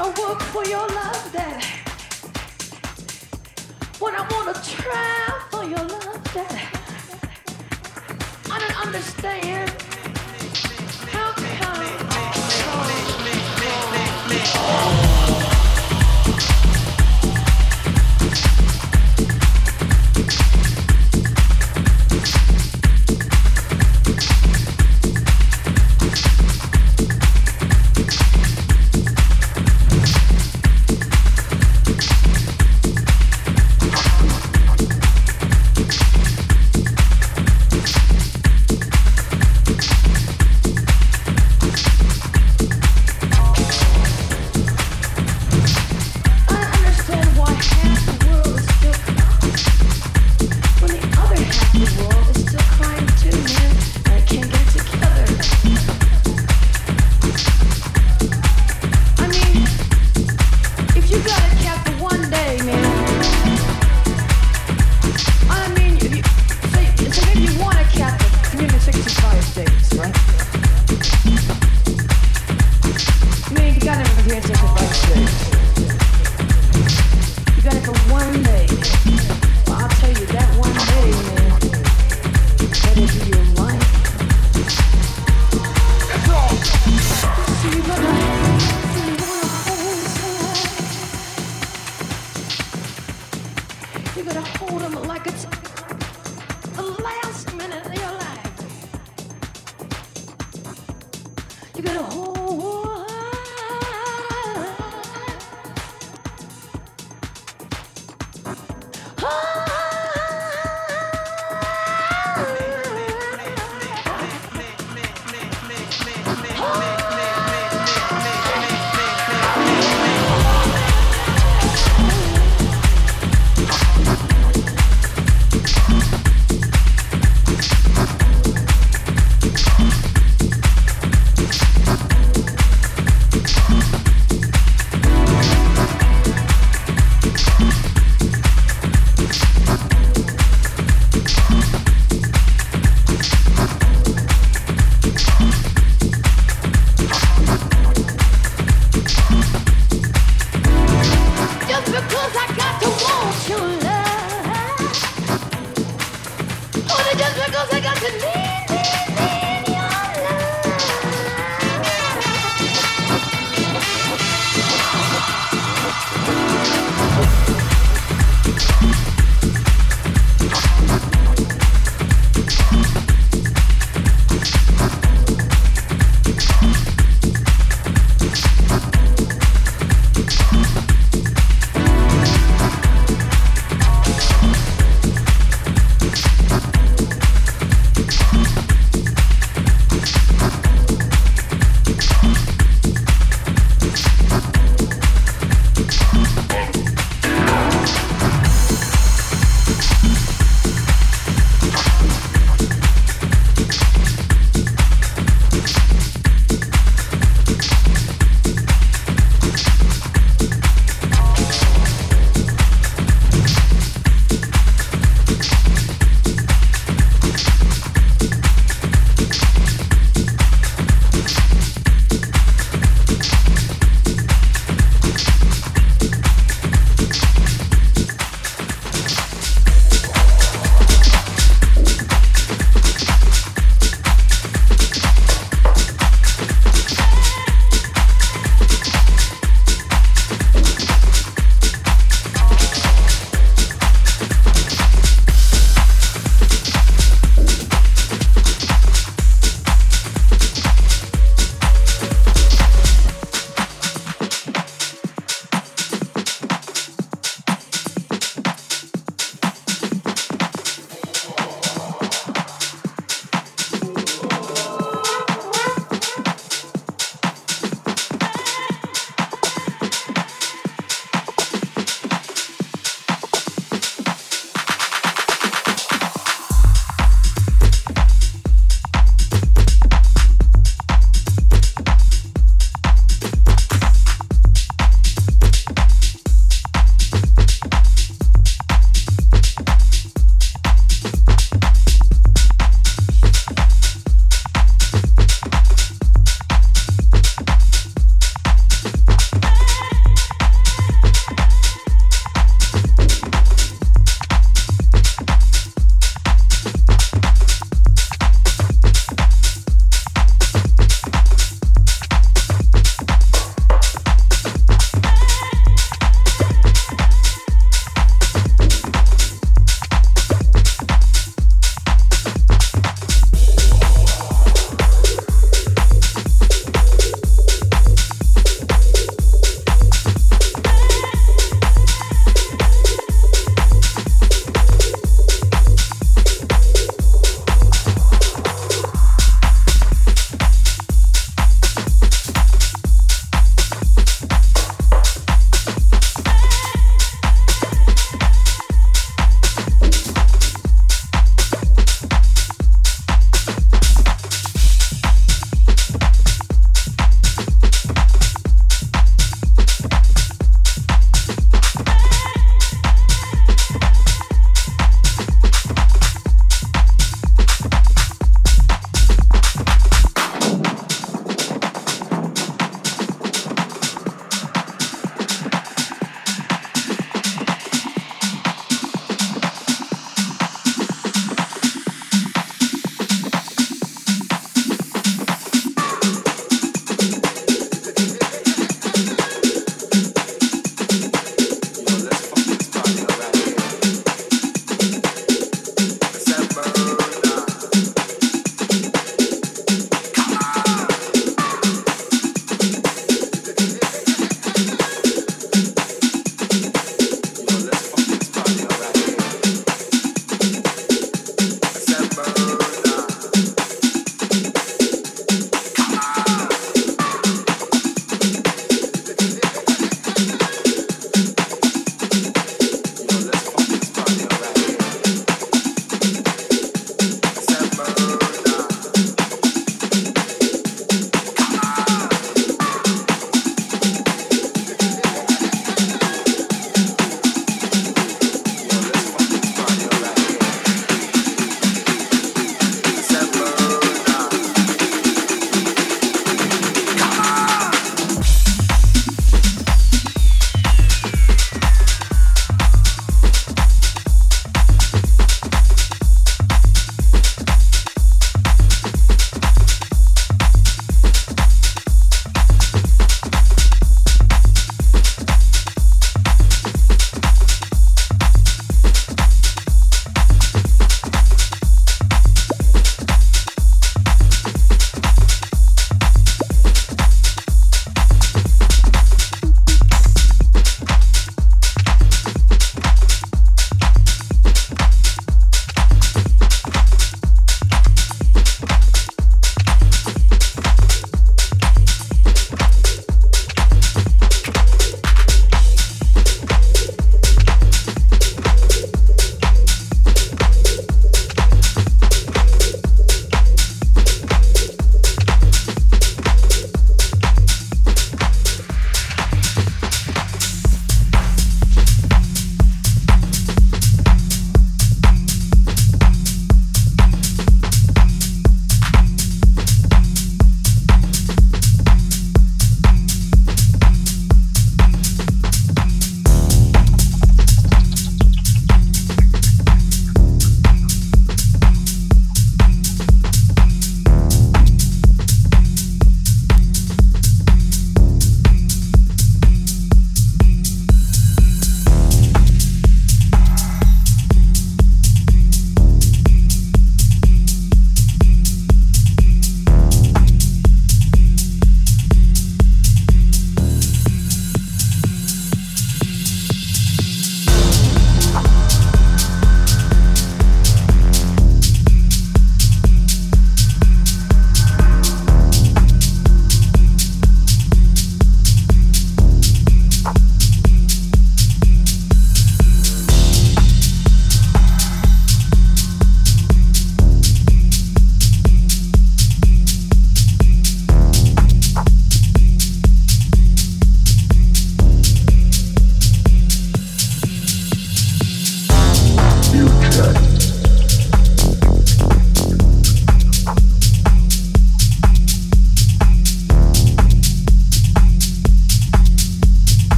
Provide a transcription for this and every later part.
wanna work for your love, Daddy. When I wanna try for your love, Daddy. I don't understand.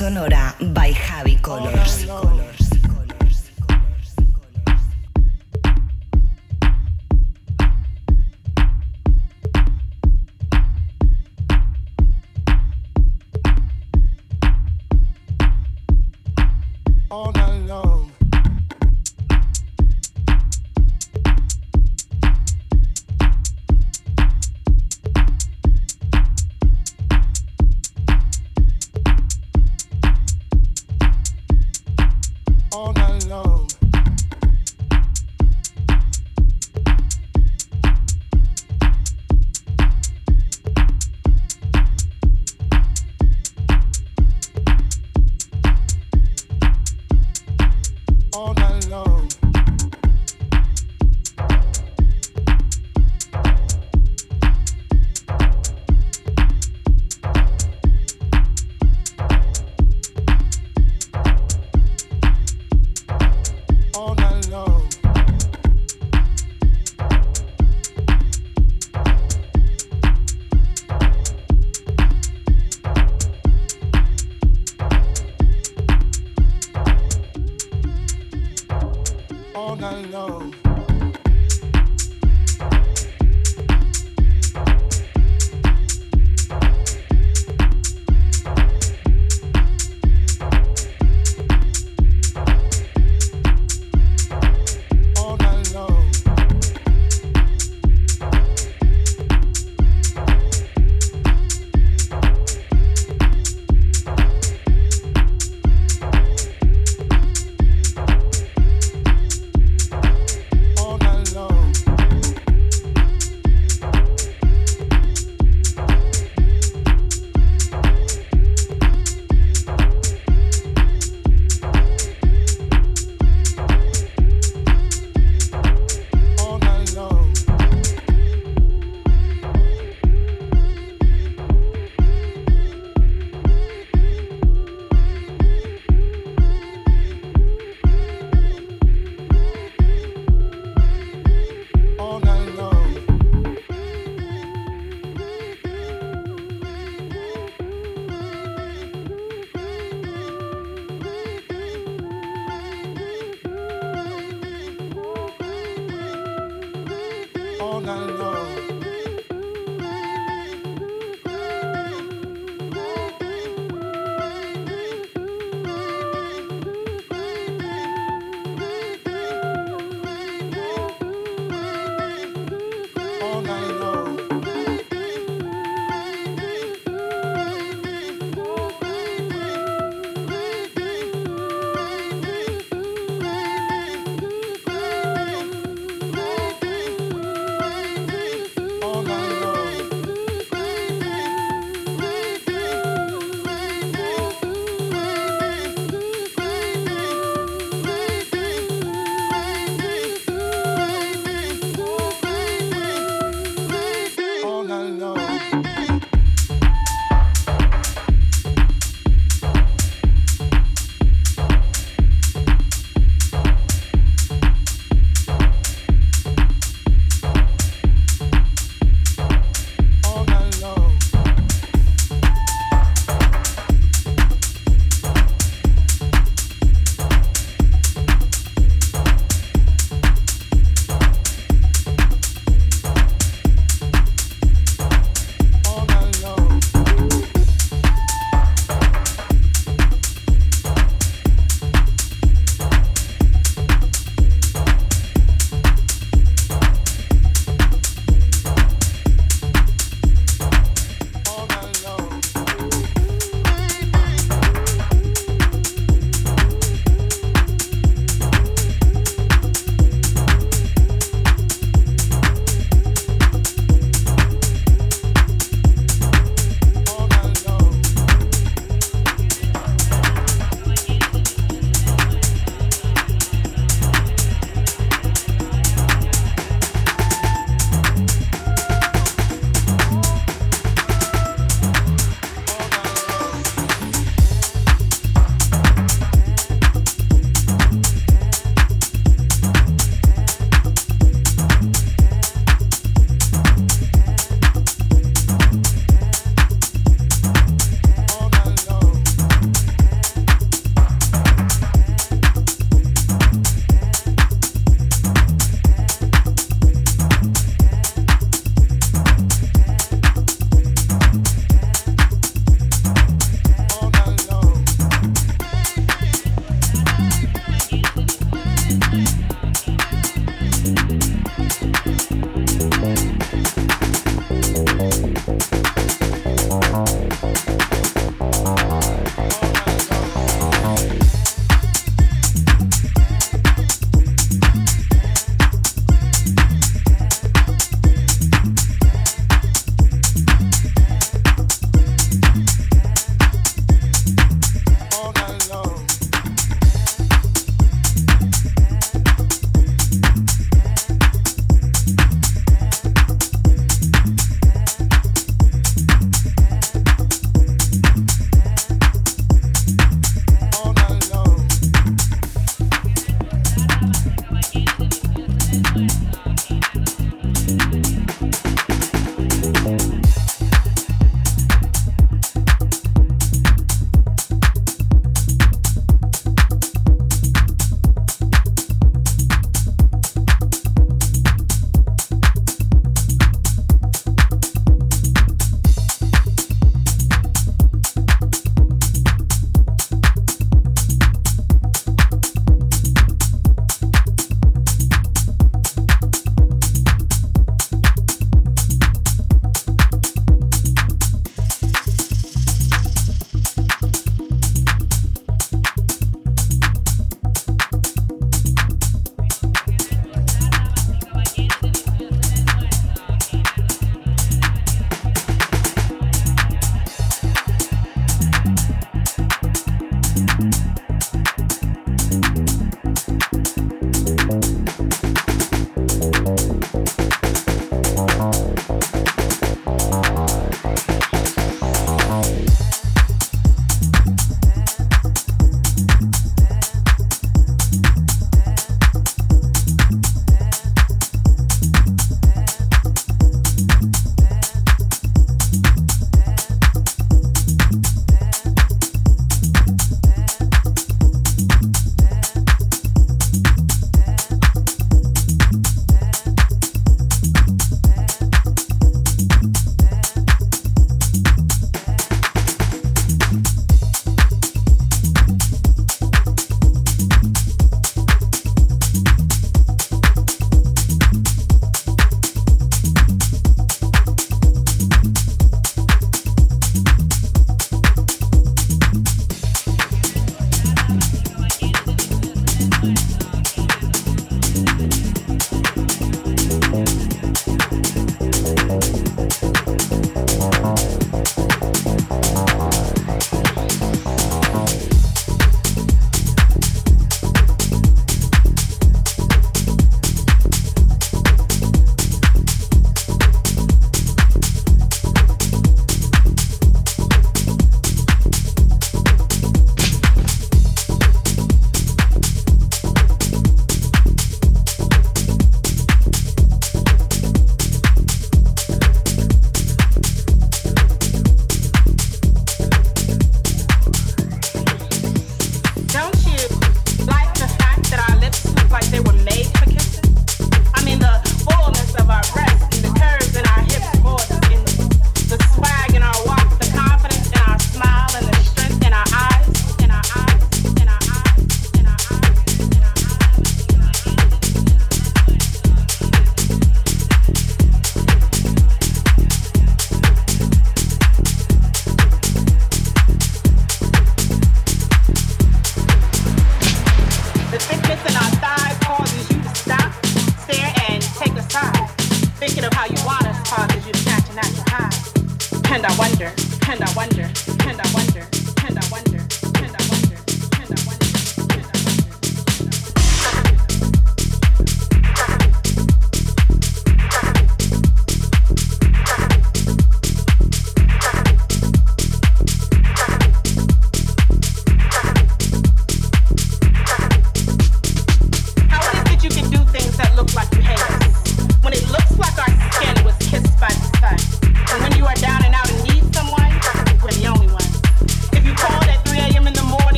Sonora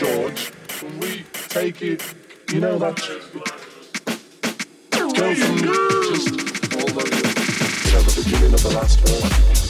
George. when We take it, you know that. Go from just all the way to the beginning of the last one.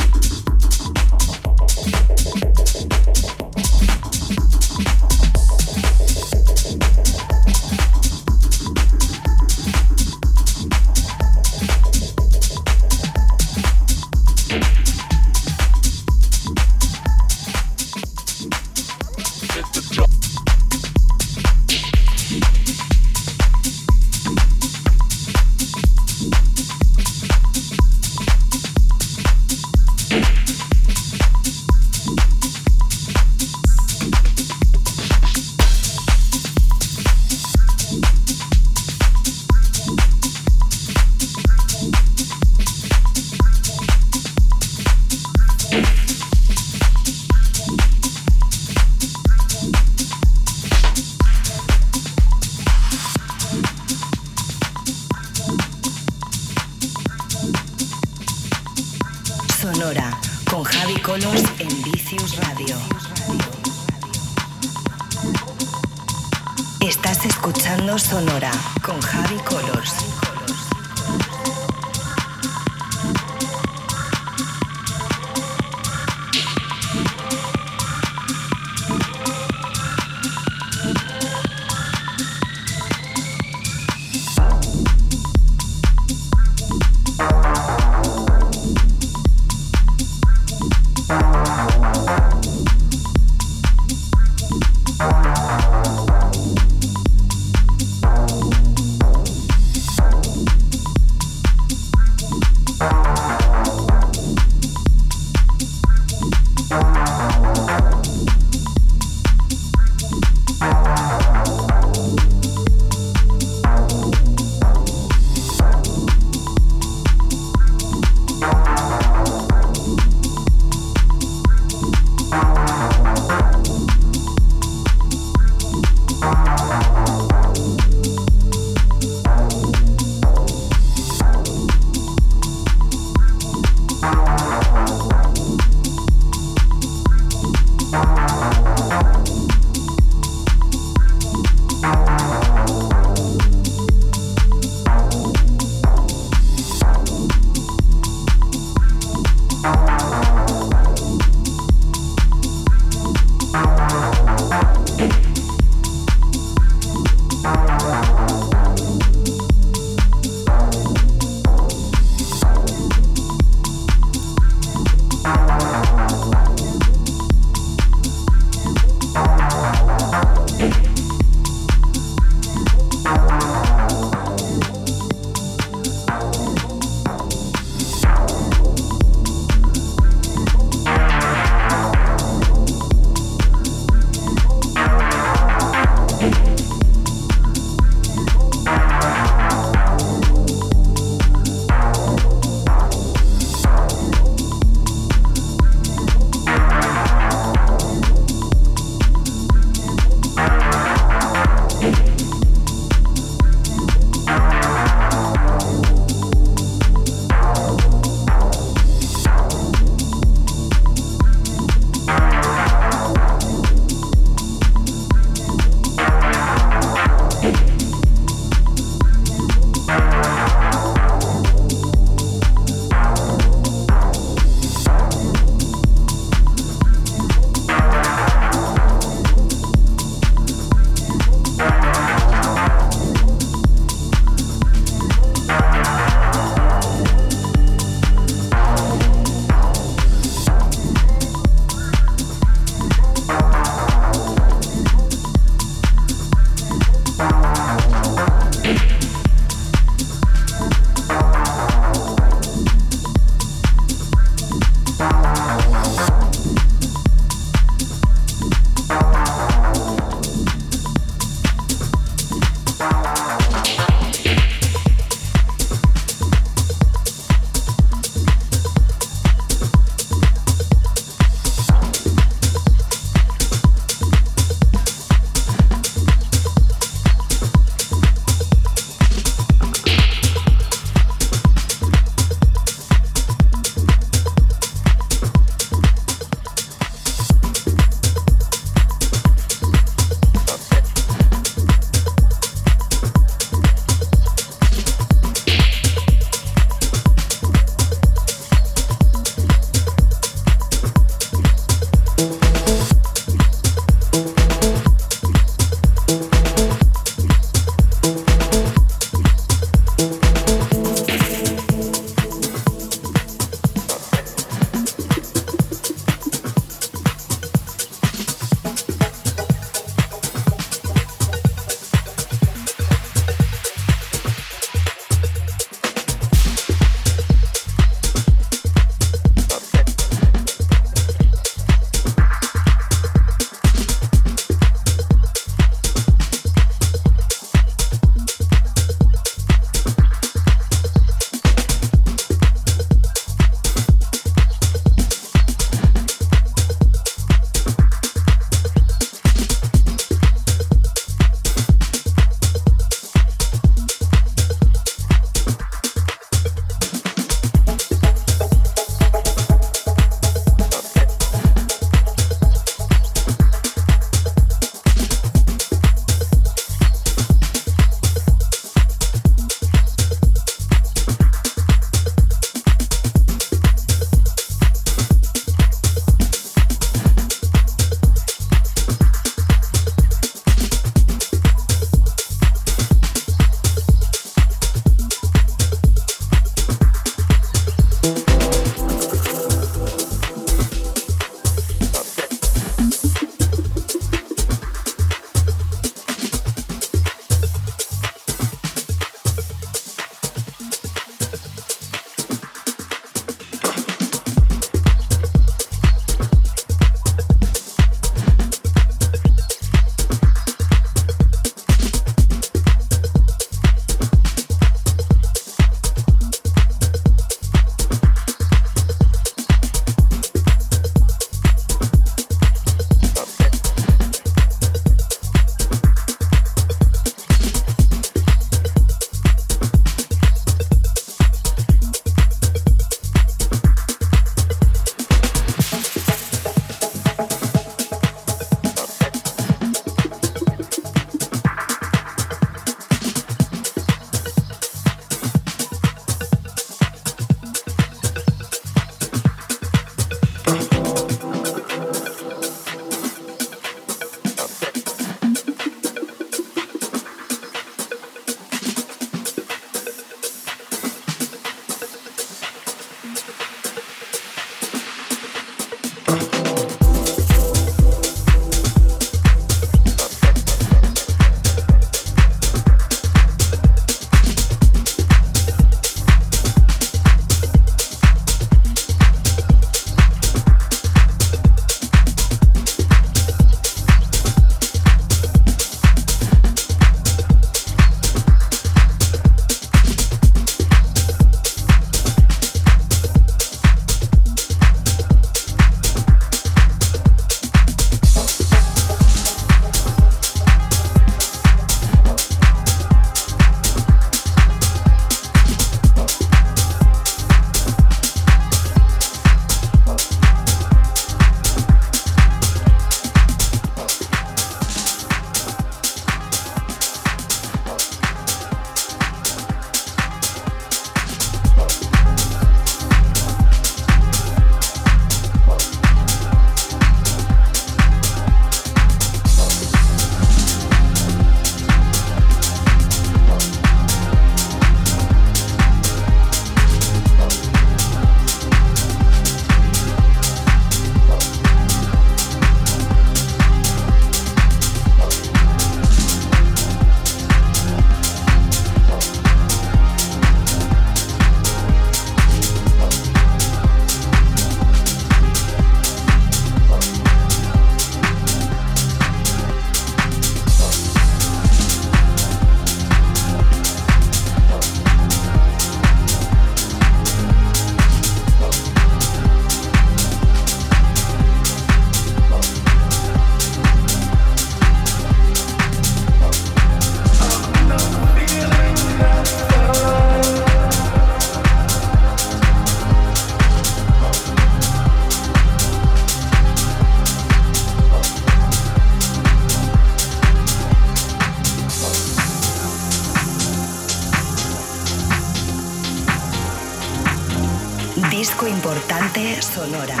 Sonora.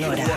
Sonora.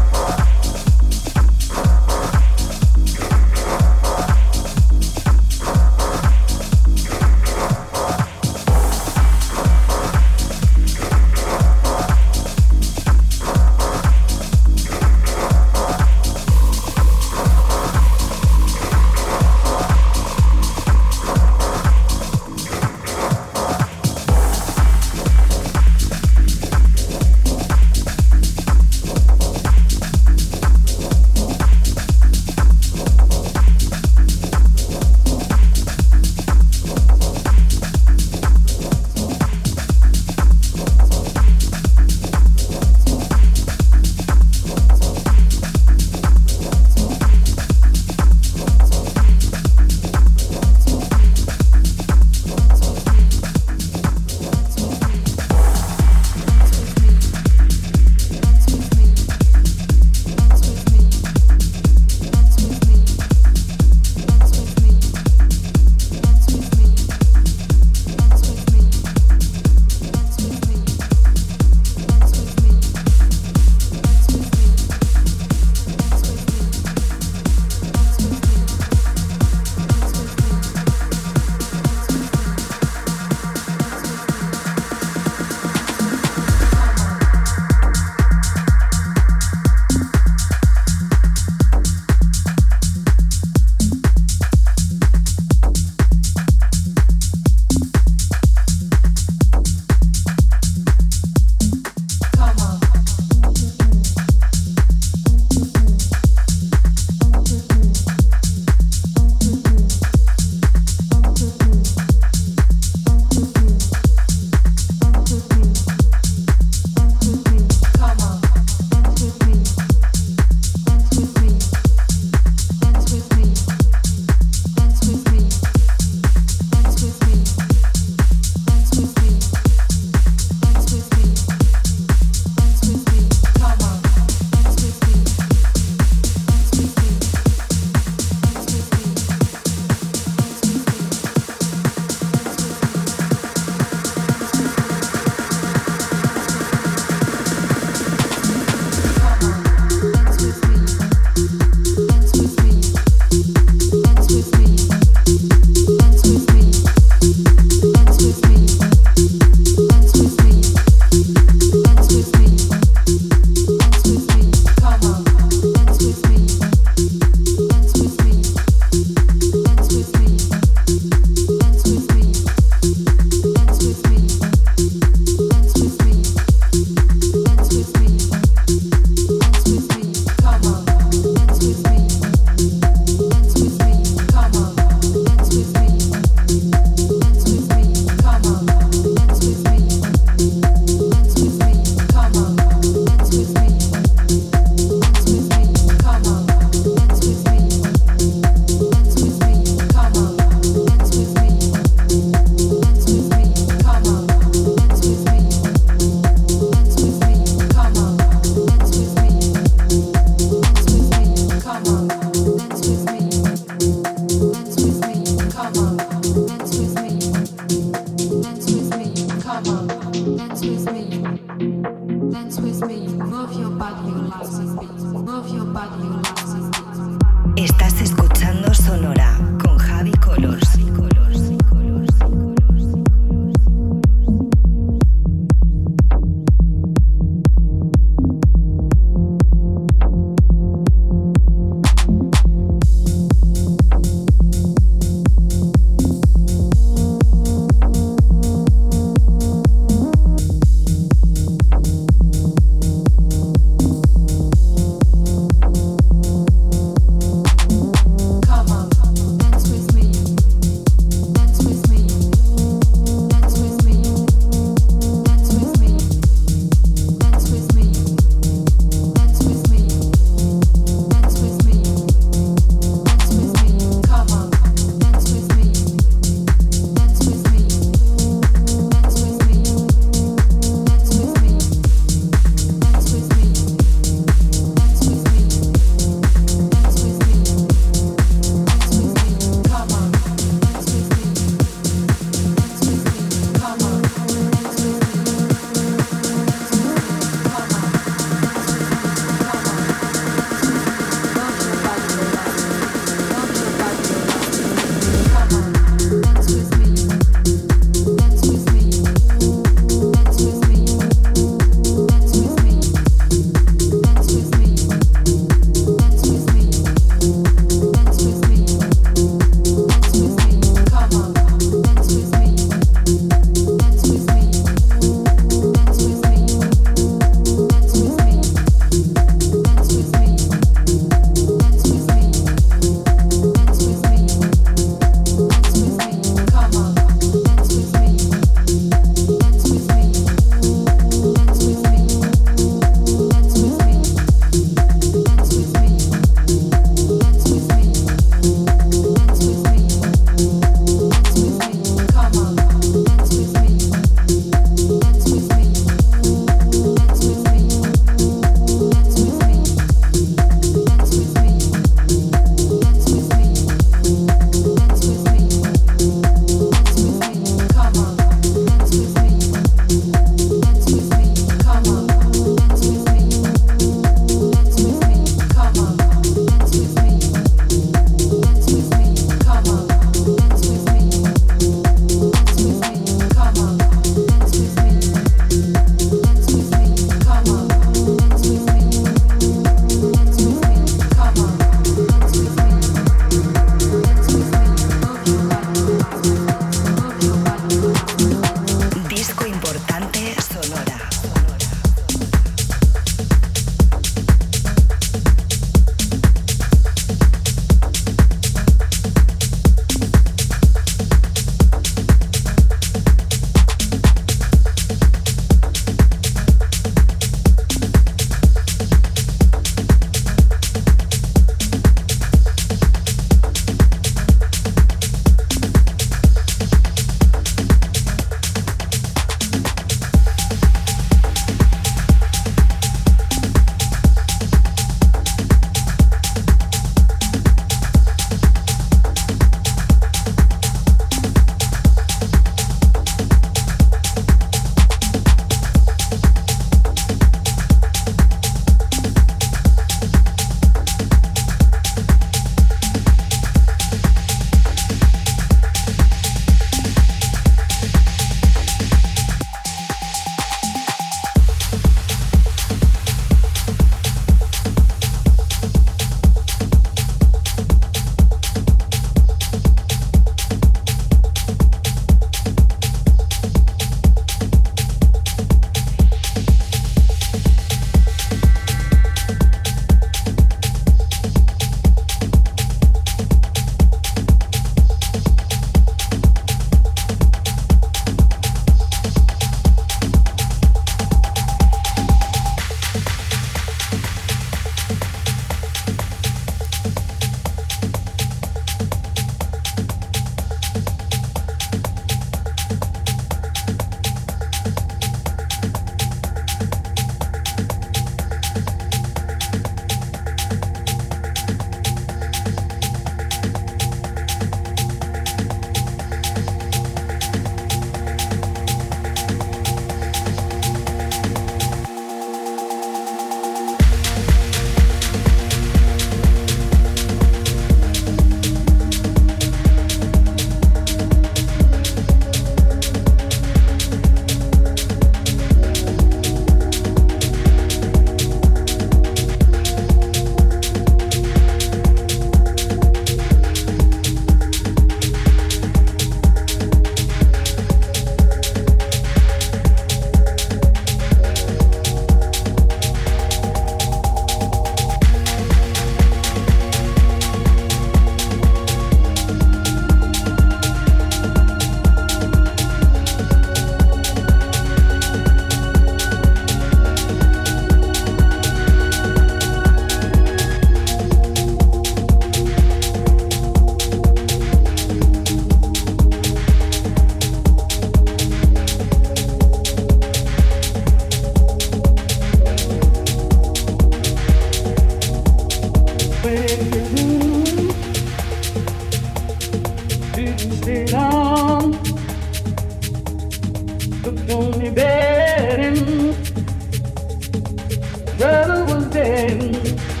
Brother was dead.